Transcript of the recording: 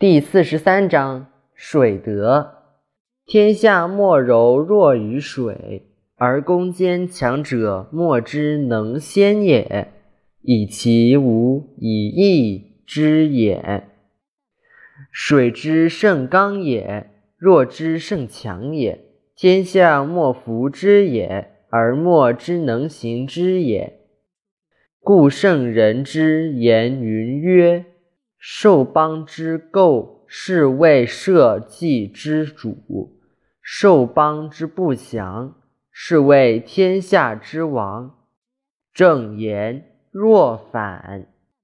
第四十三章水德。天下莫柔弱于水，而攻坚强者莫之能先也，以其无以易之也。水之胜刚也，弱之胜强也。天下莫服之也，而莫之能行之也。故圣人之言云曰：“受邦之垢，是为社稷之主；受邦之不祥，是为天下之王。”正言若反。